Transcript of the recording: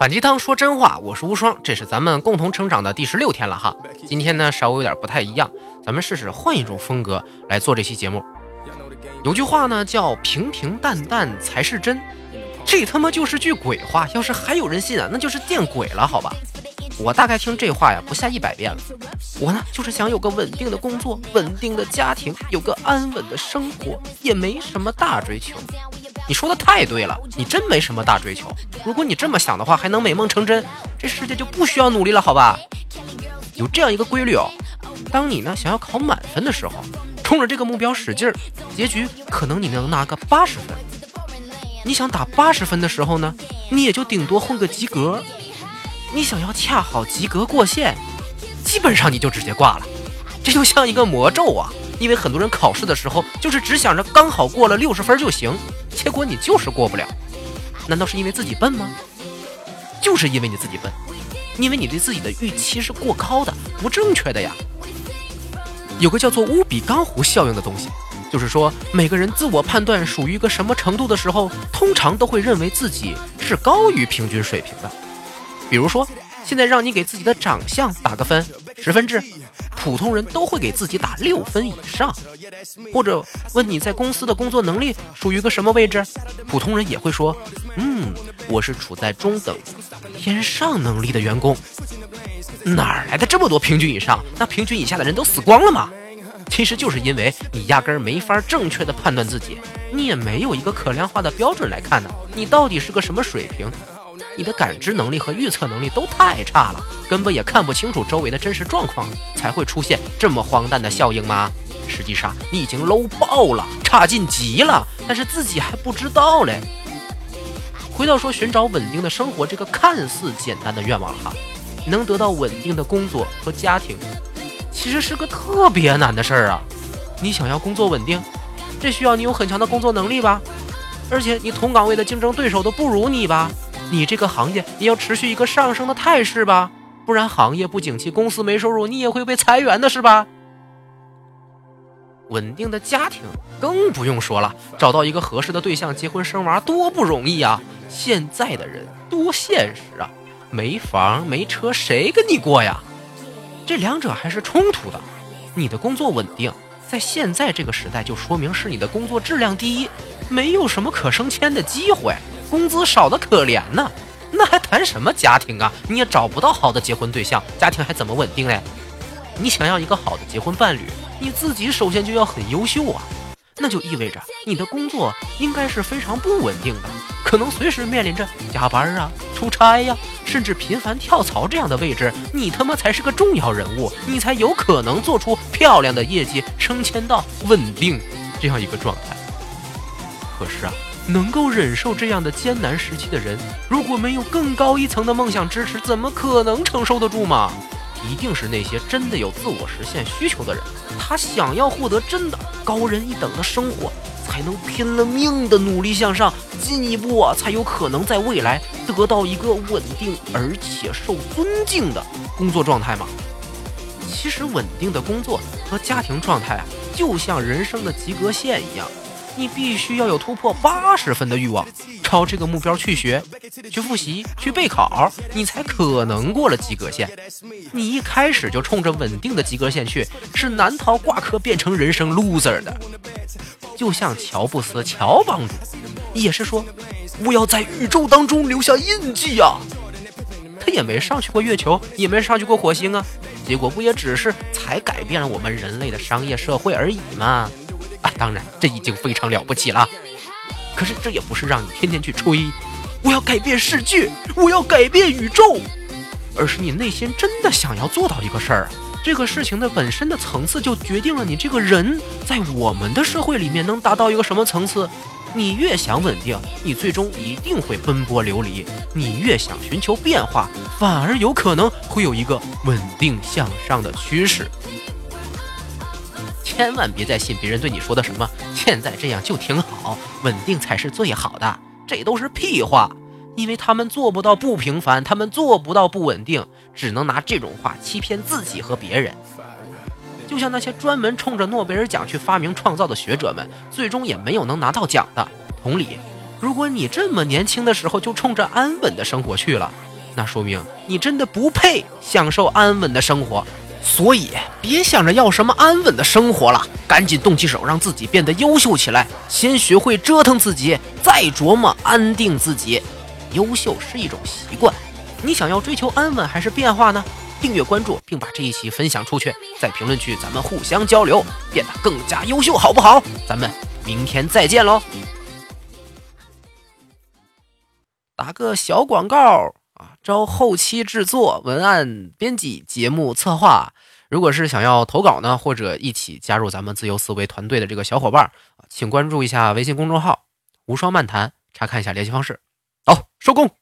反鸡汤说真话，我是无双，这是咱们共同成长的第十六天了哈。今天呢稍微有点不太一样，咱们试试换一种风格来做这期节目。有句话呢叫平平淡淡才是真，这他妈就是句鬼话，要是还有人信啊，那就是见鬼了，好吧？我大概听这话呀不下一百遍了。我呢就是想有个稳定的工作，稳定的家庭，有个安稳的生活，也没什么大追求。你说的太对了，你真没什么大追求。如果你这么想的话，还能美梦成真，这世界就不需要努力了，好吧？有这样一个规律哦，当你呢想要考满分的时候，冲着这个目标使劲儿，结局可能你能拿个八十分。你想打八十分的时候呢，你也就顶多混个及格。你想要恰好及格过线，基本上你就直接挂了。这就像一个魔咒啊！因为很多人考试的时候就是只想着刚好过了六十分就行。结果你就是过不了，难道是因为自己笨吗？就是因为你自己笨，因为你对自己的预期是过高的、不正确的呀。有个叫做乌比冈湖效应的东西，就是说每个人自我判断属于一个什么程度的时候，通常都会认为自己是高于平均水平的。比如说，现在让你给自己的长相打个分，十分制。普通人都会给自己打六分以上，或者问你在公司的工作能力属于个什么位置，普通人也会说，嗯，我是处在中等偏上能力的员工。哪来的这么多平均以上？那平均以下的人都死光了吗？其实就是因为你压根儿没法正确的判断自己，你也没有一个可量化的标准来看呢，你到底是个什么水平？你的感知能力和预测能力都太差了，根本也看不清楚周围的真实状况，才会出现这么荒诞的效应吗？实际上你已经 low 爆了，差劲极了，但是自己还不知道嘞。回到说寻找稳定的生活这个看似简单的愿望哈，能得到稳定的工作和家庭，其实是个特别难的事儿啊。你想要工作稳定，这需要你有很强的工作能力吧？而且你同岗位的竞争对手都不如你吧？你这个行业也要持续一个上升的态势吧，不然行业不景气，公司没收入，你也会被裁员的，是吧？稳定的家庭更不用说了，找到一个合适的对象，结婚生娃多不容易啊！现在的人多现实啊，没房没车，谁跟你过呀？这两者还是冲突的。你的工作稳定，在现在这个时代，就说明是你的工作质量低，没有什么可升迁的机会。工资少的可怜呢，那还谈什么家庭啊？你也找不到好的结婚对象，家庭还怎么稳定嘞？你想要一个好的结婚伴侣，你自己首先就要很优秀啊，那就意味着你的工作应该是非常不稳定的，可能随时面临着加班啊、出差呀，甚至频繁跳槽这样的位置，你他妈才是个重要人物，你才有可能做出漂亮的业绩，升迁到稳定这样一个状态。可是啊。能够忍受这样的艰难时期的人，如果没有更高一层的梦想支持，怎么可能承受得住嘛？一定是那些真的有自我实现需求的人，他想要获得真的高人一等的生活，才能拼了命的努力向上，进一步啊，才有可能在未来得到一个稳定而且受尊敬的工作状态嘛。其实，稳定的工作和家庭状态啊，就像人生的及格线一样。你必须要有突破八十分的欲望，朝这个目标去学、去复习、去备考，你才可能过了及格线。你一开始就冲着稳定的及格线去，是难逃挂科变成人生 loser 的。就像乔布斯乔帮主，也是说我要在宇宙当中留下印记啊。他也没上去过月球，也没上去过火星啊，结果不也只是才改变了我们人类的商业社会而已吗？啊，当然，这已经非常了不起了。可是这也不是让你天天去吹，我要改变世界，我要改变宇宙，而是你内心真的想要做到一个事儿。这个事情的本身的层次就决定了你这个人在我们的社会里面能达到一个什么层次。你越想稳定，你最终一定会奔波流离；你越想寻求变化，反而有可能会有一个稳定向上的趋势。千万别再信别人对你说的什么“现在这样就挺好，稳定才是最好的”，这都是屁话。因为他们做不到不平凡，他们做不到不稳定，只能拿这种话欺骗自己和别人。就像那些专门冲着诺贝尔奖去发明创造的学者们，最终也没有能拿到奖的。同理，如果你这么年轻的时候就冲着安稳的生活去了，那说明你真的不配享受安稳的生活。所以别想着要什么安稳的生活了，赶紧动起手，让自己变得优秀起来。先学会折腾自己，再琢磨安定自己。优秀是一种习惯，你想要追求安稳还是变化呢？订阅关注，并把这一期分享出去，在评论区咱们互相交流，变得更加优秀，好不好？咱们明天再见喽！打个小广告。啊招后期制作、文案编辑、节目策划。如果是想要投稿呢，或者一起加入咱们自由思维团队的这个小伙伴，请关注一下微信公众号“无双漫谈”，查看一下联系方式。好，收工。